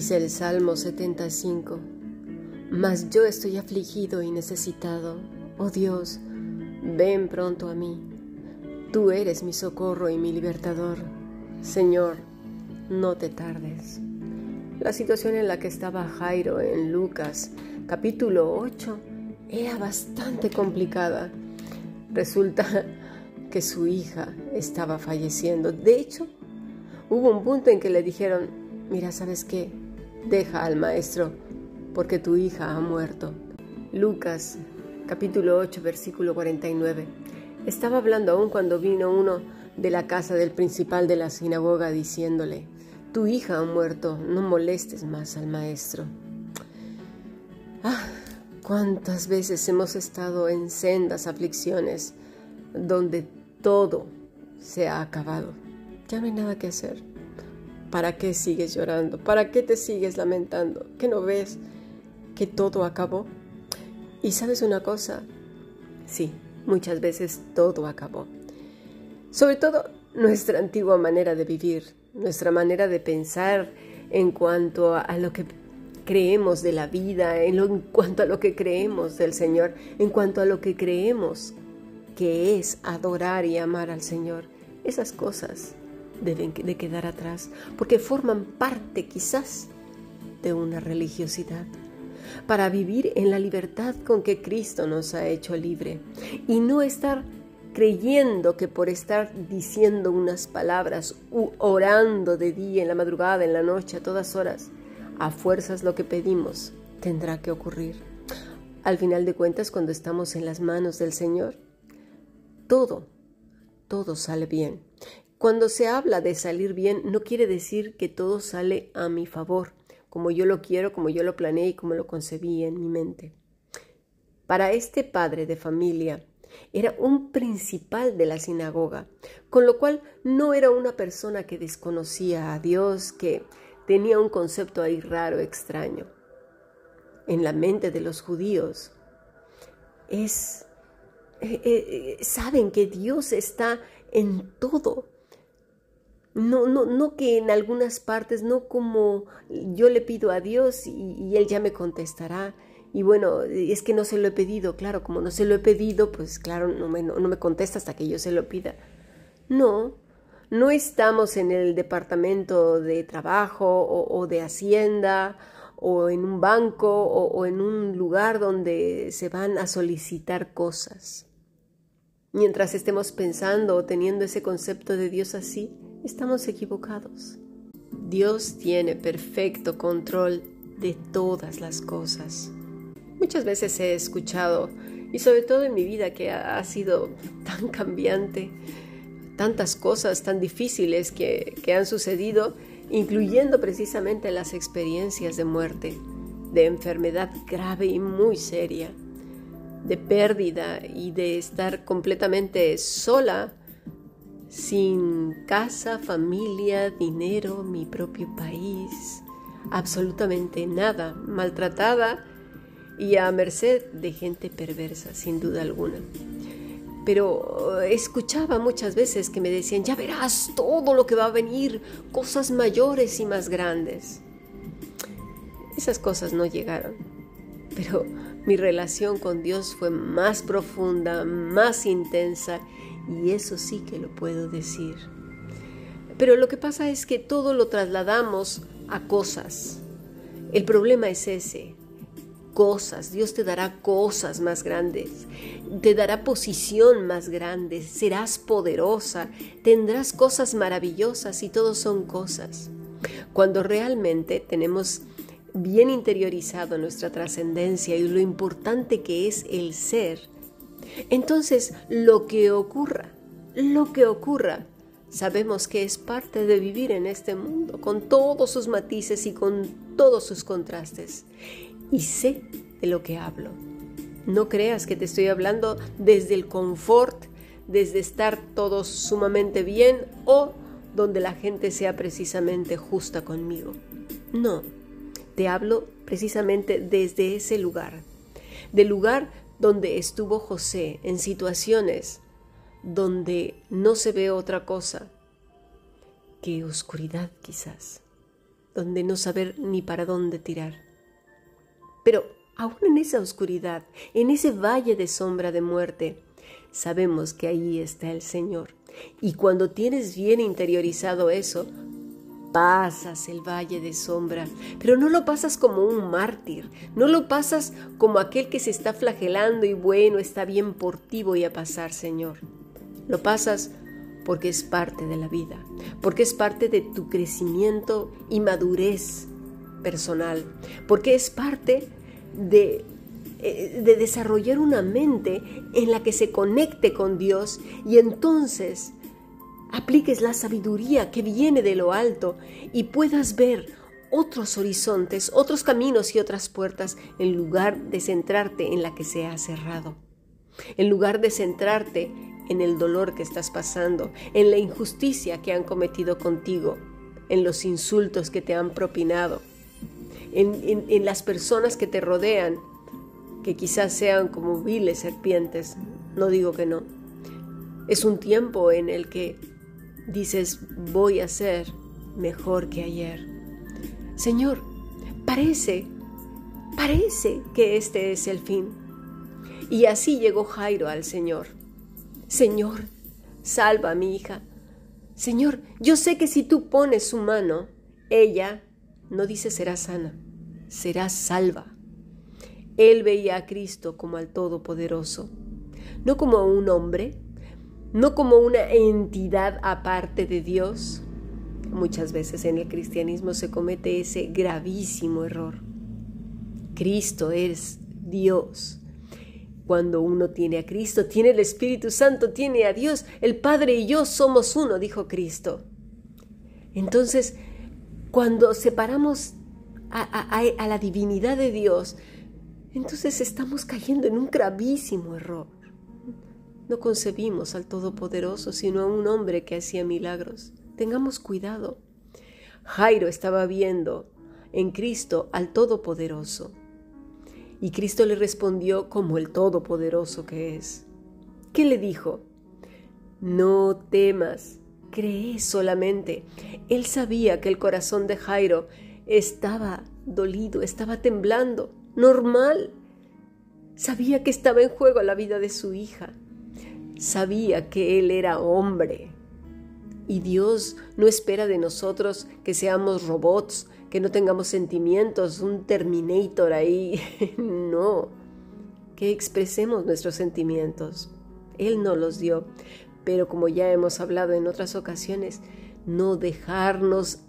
Dice el Salmo 75, Mas yo estoy afligido y necesitado. Oh Dios, ven pronto a mí. Tú eres mi socorro y mi libertador. Señor, no te tardes. La situación en la que estaba Jairo en Lucas capítulo 8 era bastante complicada. Resulta que su hija estaba falleciendo. De hecho, hubo un punto en que le dijeron, mira, ¿sabes qué? Deja al maestro porque tu hija ha muerto. Lucas capítulo 8 versículo 49. Estaba hablando aún cuando vino uno de la casa del principal de la sinagoga diciéndole, Tu hija ha muerto, no molestes más al maestro. Ah, cuántas veces hemos estado en sendas aflicciones donde todo se ha acabado. Ya no hay nada que hacer. ¿Para qué sigues llorando? ¿Para qué te sigues lamentando? ¿Que no ves que todo acabó? Y sabes una cosa, sí, muchas veces todo acabó. Sobre todo nuestra antigua manera de vivir, nuestra manera de pensar en cuanto a, lo que creemos de la vida, en, en, cuanto a lo que creemos del Señor, en cuanto a lo que creemos que es adorar y amar al Señor. Esas cosas deben de quedar atrás porque forman parte quizás de una religiosidad para vivir en la libertad con que Cristo nos ha hecho libre y no estar creyendo que por estar diciendo unas palabras u orando de día, en la madrugada, en la noche, a todas horas, a fuerzas lo que pedimos tendrá que ocurrir. Al final de cuentas, cuando estamos en las manos del Señor, todo, todo sale bien. Cuando se habla de salir bien, no quiere decir que todo sale a mi favor, como yo lo quiero, como yo lo planeé y como lo concebí en mi mente. Para este padre de familia, era un principal de la sinagoga, con lo cual no era una persona que desconocía a Dios, que tenía un concepto ahí raro, extraño. En la mente de los judíos es eh, eh, saben que Dios está en todo. No, no, no que en algunas partes, no como yo le pido a Dios y, y Él ya me contestará, y bueno, es que no se lo he pedido, claro, como no se lo he pedido, pues claro, no me, no, me contesta hasta que yo se lo pida. No, no estamos en el departamento de trabajo o, de hacienda o en un banco o, o, en un lugar donde se van a solicitar cosas. Mientras estemos pensando o teniendo ese concepto de Dios así, estamos equivocados. Dios tiene perfecto control de todas las cosas. Muchas veces he escuchado, y sobre todo en mi vida que ha sido tan cambiante, tantas cosas tan difíciles que, han sucedido, incluyendo precisamente las experiencias de muerte, de enfermedad grave y muy seria, de pérdida y de estar completamente sola, sin casa, familia, dinero, mi propio país, absolutamente nada, maltratada y a merced de gente perversa, sin duda alguna. Pero eh, escuchaba muchas veces que me decían, ya verás todo lo que va a venir, cosas mayores y más grandes. Esas cosas no llegaron, pero mi relación con Dios fue más profunda, más intensa, y eso sí que lo puedo decir. Pero lo que pasa es que todo lo trasladamos a cosas. El problema es ese, cosas, Dios te dará cosas más grandes, te dará posición más grande, serás poderosa, tendrás cosas maravillosas y todo son cosas. Cuando realmente tenemos bien interiorizado nuestra trascendencia y lo importante que es el ser, entonces lo que ocurra, lo que ocurra, sabemos que es parte de vivir en este mundo, con todos sus matices y con todos sus contrastes y sé de lo que hablo. No creas que te estoy hablando desde el confort, desde estar todos sumamente bien o donde la gente sea precisamente justa conmigo. No, te hablo precisamente desde ese lugar, del lugar donde estuvo José en situaciones donde no se ve otra cosa que oscuridad quizás, donde no saber ni para dónde tirar. Pero aún en esa oscuridad, en ese valle de sombra de muerte, sabemos que ahí está el Señor. Y cuando tienes bien interiorizado eso, pasas el valle de sombra, pero no lo pasas como un mártir, no lo pasas como aquel que se está flagelando y bueno, está bien por ti voy a pasar, Señor. Lo pasas porque es parte de la vida, porque es parte de tu crecimiento y madurez personal, porque es parte de, eh, de desarrollar una mente en la que se conecte con Dios y entonces apliques la sabiduría que viene de lo alto y puedas ver otros horizontes, otros caminos y otras puertas en lugar de centrarte en la que se ha cerrado. En lugar de centrarte en el dolor que estás pasando, en la injusticia que han cometido contigo, en los insultos que te han propinado, en, en las personas que te rodean, que quizás sean como viles serpientes, no digo que no. Es un tiempo en el que dices, voy a ser mejor que ayer. Señor, parece, parece que este es el fin. Y así llegó Jairo al Señor. Señor, salva a mi hija. Señor, yo sé que si tú pones su mano, ella, no dice será sana, será salva. Él veía a Cristo como al Todopoderoso, no como a un hombre, no como una entidad aparte de Dios. Muchas veces en el cristianismo se comete ese gravísimo error. Cristo es Dios. Cuando uno tiene a Cristo, tiene el Espíritu Santo, tiene a Dios, el Padre y yo somos uno, dijo Cristo. Entonces, cuando separamos a, la divinidad de Dios, entonces estamos cayendo en un gravísimo error. No concebimos al Todopoderoso, sino a un hombre que hacía milagros. Tengamos cuidado. Jairo estaba viendo en Cristo al Todopoderoso. Y Cristo le respondió como el Todopoderoso que es. ¿Qué le dijo? No temas, cree solamente. Él sabía que el corazón de Jairo estaba dolido, estaba temblando, normal. Sabía que estaba en juego la vida de su hija sabía que Él era hombre. Y Dios no espera de nosotros que seamos robots, que no tengamos sentimientos, un Terminator ahí. no, que expresemos nuestros sentimientos. Él no los dio, pero como ya hemos hablado en otras ocasiones, no dejarnos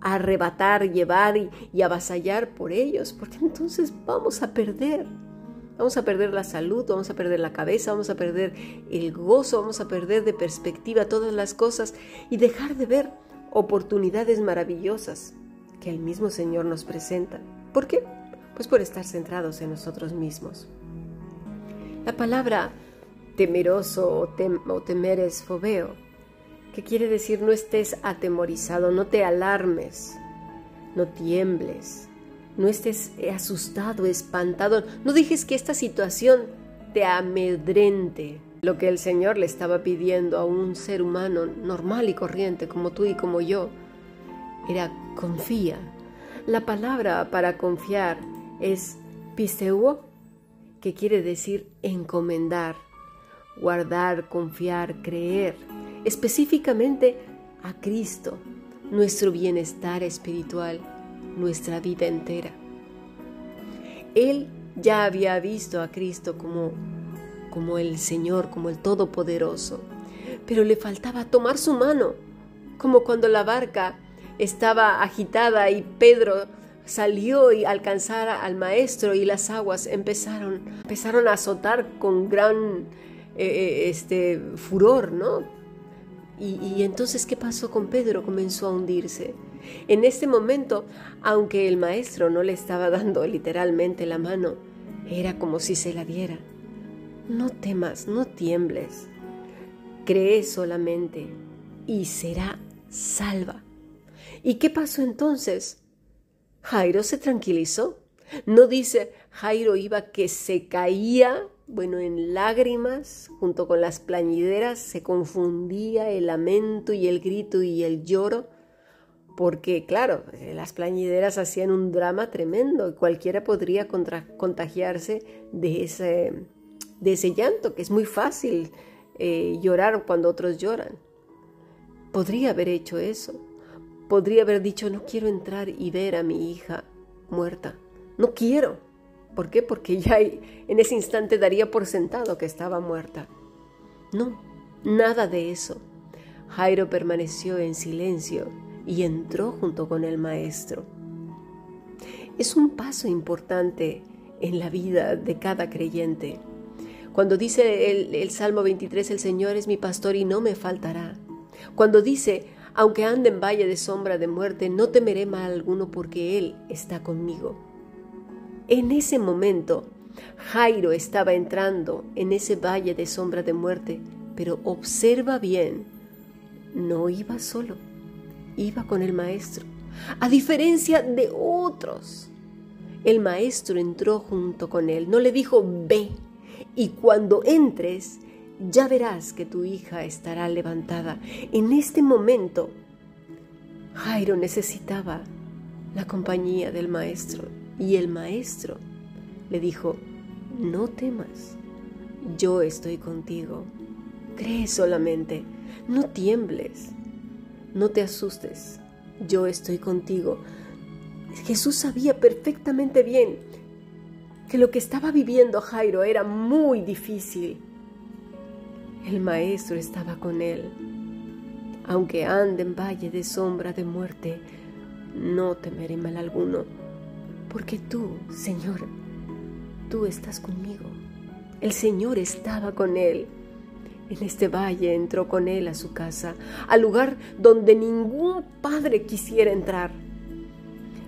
arrebatar, llevar y, y avasallar por ellos, porque entonces vamos a perder. Vamos a perder la salud, vamos a perder la cabeza, vamos a perder el gozo, vamos a perder de perspectiva todas las cosas y dejar de ver oportunidades maravillosas que el mismo Señor nos presenta. ¿Por qué? Pues por estar centrados en nosotros mismos. La palabra temeroso o, o temer es fobeo, que quiere decir no estés atemorizado, no te alarmes, no tiembles, no estés asustado, espantado, no dejes que esta situación te amedrente. Lo que el Señor le estaba pidiendo a un ser humano normal y corriente como tú y como yo era confía. La palabra para confiar es pisteuo, que quiere decir encomendar, guardar, confiar, creer, específicamente a Cristo, nuestro bienestar espiritual nuestra vida entera. Él ya había visto a Cristo como, como el Señor, como el Todopoderoso, pero le faltaba tomar su mano, como cuando la barca estaba agitada y Pedro salió y alcanzar al maestro y las aguas empezaron, empezaron a azotar con gran eh, eh, este, furor, ¿no? Y, y entonces, ¿qué pasó con Pedro? Comenzó a hundirse. En este momento, aunque el maestro no le estaba dando literalmente la mano, era como si se la diera. No temas, no tiembles. Cree solamente y será salva. ¿Y qué pasó entonces? Jairo se tranquilizó. No dice Jairo iba que se caía, bueno, en lágrimas, junto con las plañideras, se confundía el lamento y el grito y el lloro porque claro, las plañideras hacían un drama tremendo y cualquiera podría contagiarse de ese, de ese llanto, que es muy fácil eh, llorar cuando otros lloran. Podría haber hecho eso. Podría haber dicho, no quiero entrar y ver a mi hija muerta. No quiero. ¿Por qué? Porque ya en ese instante daría por sentado que estaba muerta. No, nada de eso. Jairo permaneció en silencio y entró junto con el maestro. Es un paso importante en la vida de cada creyente. Cuando dice el, Salmo 23, el Señor es mi pastor y no me faltará. Cuando dice, aunque ande en valle de sombra de muerte, no temeré mal alguno porque Él está conmigo. En ese momento, Jairo estaba entrando en ese valle de sombra de muerte, pero observa bien, no iba solo iba con el maestro. A diferencia de otros, el maestro entró junto con él, no le dijo, ve, y cuando entres, ya verás que tu hija estará levantada. En este momento, Jairo necesitaba la compañía del maestro y el maestro le dijo, no temas, yo estoy contigo, cree solamente, no tiembles. No te asustes, yo estoy contigo. Jesús sabía perfectamente bien que lo que estaba viviendo Jairo era muy difícil. El Maestro estaba con él. Aunque ande en valle de sombra de muerte, no temeré mal alguno, porque tú, Señor, tú estás conmigo. El Señor estaba con él. En este valle entró con él a su casa, al lugar donde ningún padre quisiera entrar,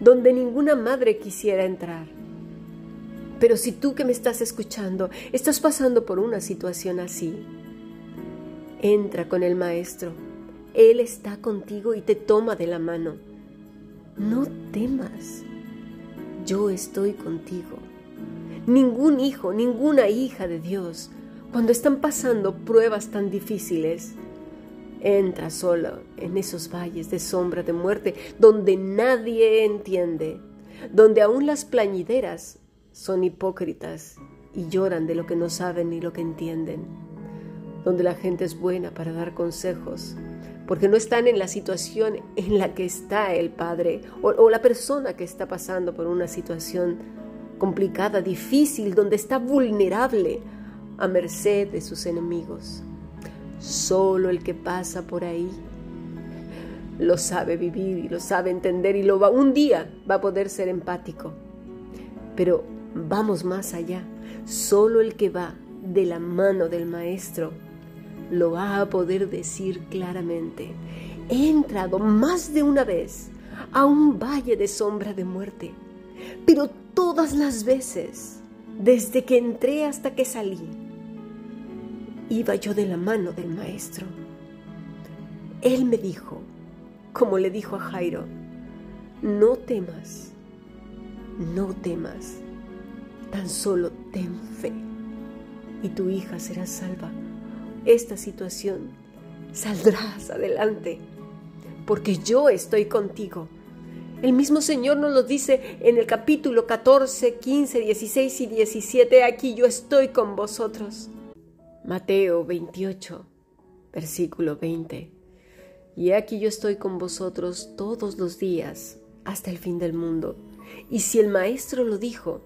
donde ninguna madre quisiera entrar. Pero si tú que me estás escuchando estás pasando por una situación así, entra con el Maestro. Él está contigo y te toma de la mano. No temas, yo estoy contigo. Ningún hijo, ninguna hija de Dios cuando están pasando pruebas tan difíciles, entra solo en esos valles de sombra de muerte donde nadie entiende, donde aún las plañideras son hipócritas y lloran de lo que no saben ni lo que entienden, donde la gente es buena para dar consejos, porque no están en la situación en la que está el padre o, o la persona que está pasando por una situación complicada, difícil, donde está vulnerable a merced de sus enemigos. Solo el que pasa por ahí lo sabe vivir y lo sabe entender y lo va un día va a poder ser empático. Pero vamos más allá. Solo el que va de la mano del maestro lo va a poder decir claramente. He entrado más de una vez a un valle de sombra de muerte, pero todas las veces, desde que entré hasta que salí, iba yo de la mano del maestro. Él me dijo, como le dijo a Jairo, no temas, no temas, tan solo ten fe y tu hija será salva. Esta situación saldrás adelante, porque yo estoy contigo. El mismo Señor nos lo dice en el capítulo 14, 15, 16 y 17, aquí yo estoy con vosotros. Mateo 28, versículo 20. Y aquí yo estoy con vosotros todos los días hasta el fin del mundo. Y si el Maestro lo dijo,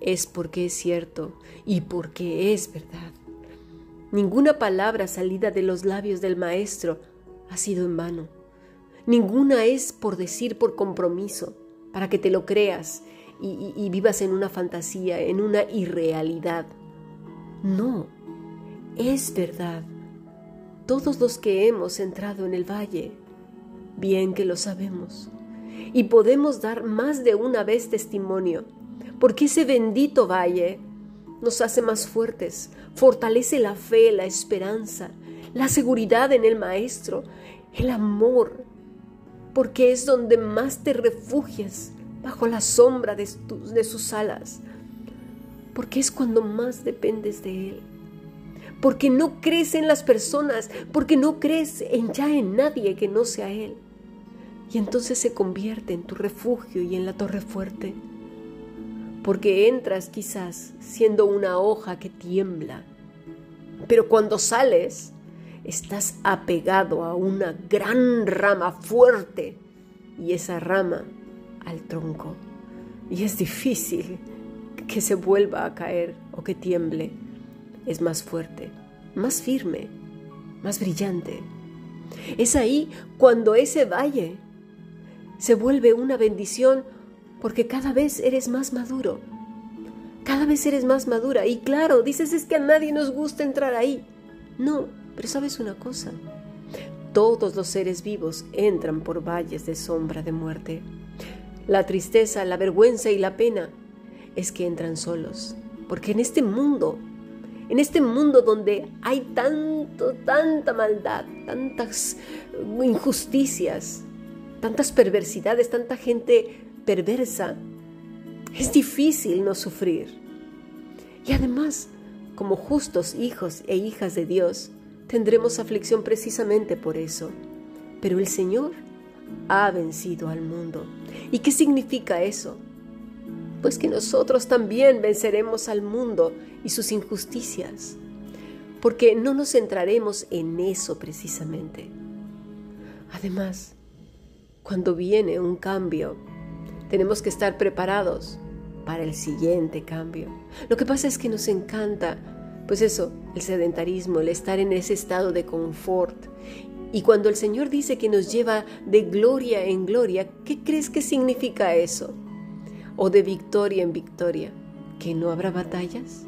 es porque es cierto y porque es verdad. Ninguna palabra salida de los labios del Maestro ha sido en vano. Ninguna es por decir por compromiso, para que te lo creas y, y vivas en una fantasía, en una irrealidad. No, es verdad. Todos los que hemos entrado en el valle, bien que lo sabemos, y podemos dar más de una vez testimonio, porque ese bendito valle nos hace más fuertes, fortalece la fe, la esperanza, la seguridad en el Maestro, el amor, porque es donde más te refugias bajo la sombra de, de sus alas, porque es cuando más dependes de Él porque no crees en las personas, porque no crees en ya en nadie que no sea Él. y entonces se convierte en tu refugio y en la torre fuerte. Porque entras quizás siendo una hoja que tiembla, pero cuando sales estás apegado a una gran rama fuerte y esa rama al tronco. Y es difícil que se vuelva a caer o que tiemble. Es más fuerte, más firme, más brillante. Es ahí cuando ese valle se vuelve una bendición porque cada vez eres más maduro. Cada vez eres más madura. Y claro, dices es que a nadie nos gusta entrar ahí. No, pero sabes una cosa. Todos los seres vivos entran por valles de sombra de muerte. La tristeza, la vergüenza y la pena es que entran solos. Porque en este mundo, en este mundo donde hay tanto, tanta maldad, tantas injusticias, tantas perversidades, tanta gente perversa, es difícil no sufrir. Y además, como justos hijos e hijas de Dios, tendremos aflicción precisamente por eso. Pero el Señor ha vencido al mundo. ¿Y qué significa eso? Pues que nosotros también venceremos al mundo y sus injusticias, porque no nos centraremos en eso precisamente. Además, cuando viene un cambio, tenemos que estar preparados para el siguiente cambio. Lo que pasa es que nos encanta, pues eso, el sedentarismo, el estar en ese estado de confort. Y cuando el Señor dice que nos lleva de gloria en gloria, ¿qué crees que significa eso? O de victoria en victoria, que no habrá batallas,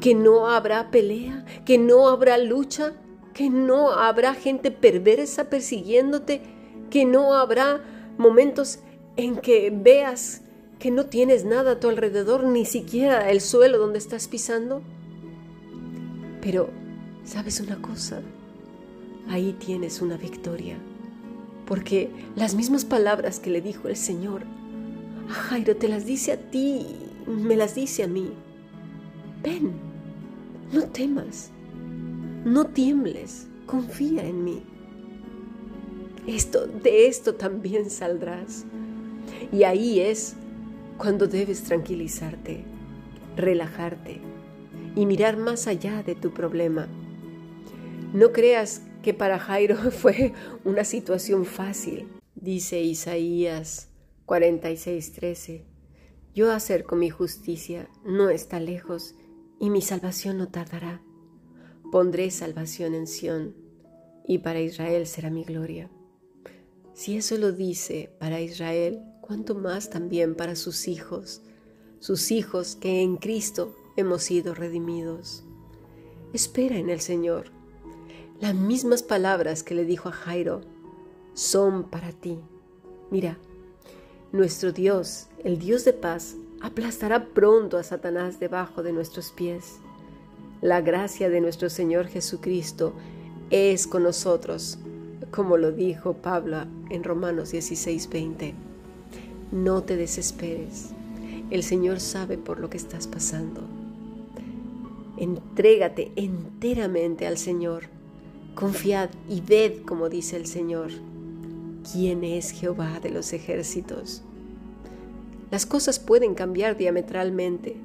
que no habrá pelea, que no habrá lucha, que no habrá gente perversa persiguiéndote, que no habrá momentos en que veas que no tienes nada a tu alrededor, ni siquiera el suelo donde estás pisando. Pero, ¿sabes una cosa? Ahí tienes una victoria, porque las mismas palabras que le dijo el Señor Jairo te las dice a ti, me las dice a mí. Ven, no temas, no tiembles, confía en mí. Esto, de esto también saldrás. Y ahí es cuando debes tranquilizarte, relajarte y mirar más allá de tu problema. No creas que para Jairo fue una situación fácil, dice Isaías 46:13. Yo acerco mi justicia, no está lejos, y mi salvación no tardará. Pondré salvación en Sión, y para Israel será mi gloria. Si eso lo dice para Israel, cuánto más también para sus hijos, sus hijos que en Cristo hemos sido redimidos. Espera en el Señor. Las mismas palabras que le dijo a Jairo son para ti. Mira, nuestro Dios, el Dios de paz, aplastará pronto a Satanás debajo de nuestros pies. La gracia de nuestro Señor Jesucristo es con nosotros como lo dijo Pablo en Romanos 16:20. No te desesperes, el Señor sabe por lo que estás pasando. Entrégate enteramente al Señor, confiad y ved como dice el Señor, quién es Jehová de los ejércitos. Las cosas pueden cambiar diametralmente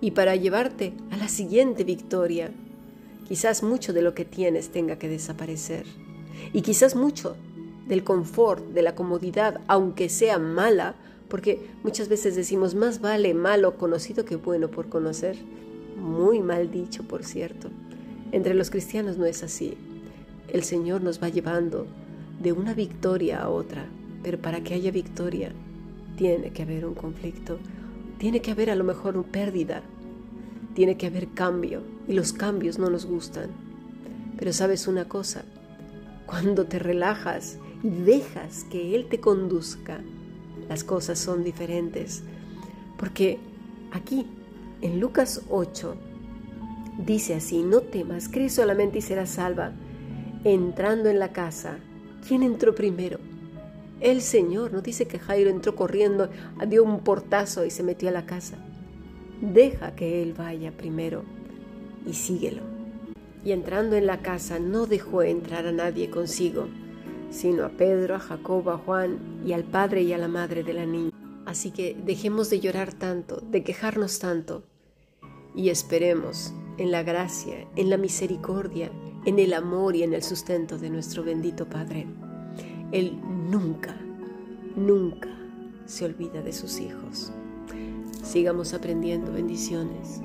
y para llevarte a la siguiente victoria, quizás mucho de lo que tienes tenga que desaparecer y quizás mucho del confort, de la comodidad, aunque sea mala, porque muchas veces decimos más vale malo conocido que bueno por conocer. Muy mal dicho, por cierto. Entre los cristianos no es así. El Señor nos va llevando de una victoria a otra, pero para que haya victoria tiene que haber un conflicto, tiene que haber a lo mejor una pérdida, tiene que haber cambio, y los cambios no nos gustan. Pero sabes una cosa, cuando te relajas y dejas que Él te conduzca, las cosas son diferentes. Porque aquí, en Lucas 8, dice así, no temas, cree solamente y serás salva. Entrando en la casa, ¿quién entró primero? El Señor, no dice que Jairo entró corriendo, dio un portazo y se metió a la casa. Deja que Él vaya primero y síguelo y entrando en la casa no dejó entrar a nadie consigo, sino a Pedro, a Jacobo, a Juan y al padre y a la madre de la niña. Así que dejemos de llorar tanto, de quejarnos tanto, y esperemos en la gracia, en la misericordia, en el amor y en el sustento de nuestro bendito Padre. Él nunca, nunca se olvida de sus hijos. Sigamos aprendiendo bendiciones.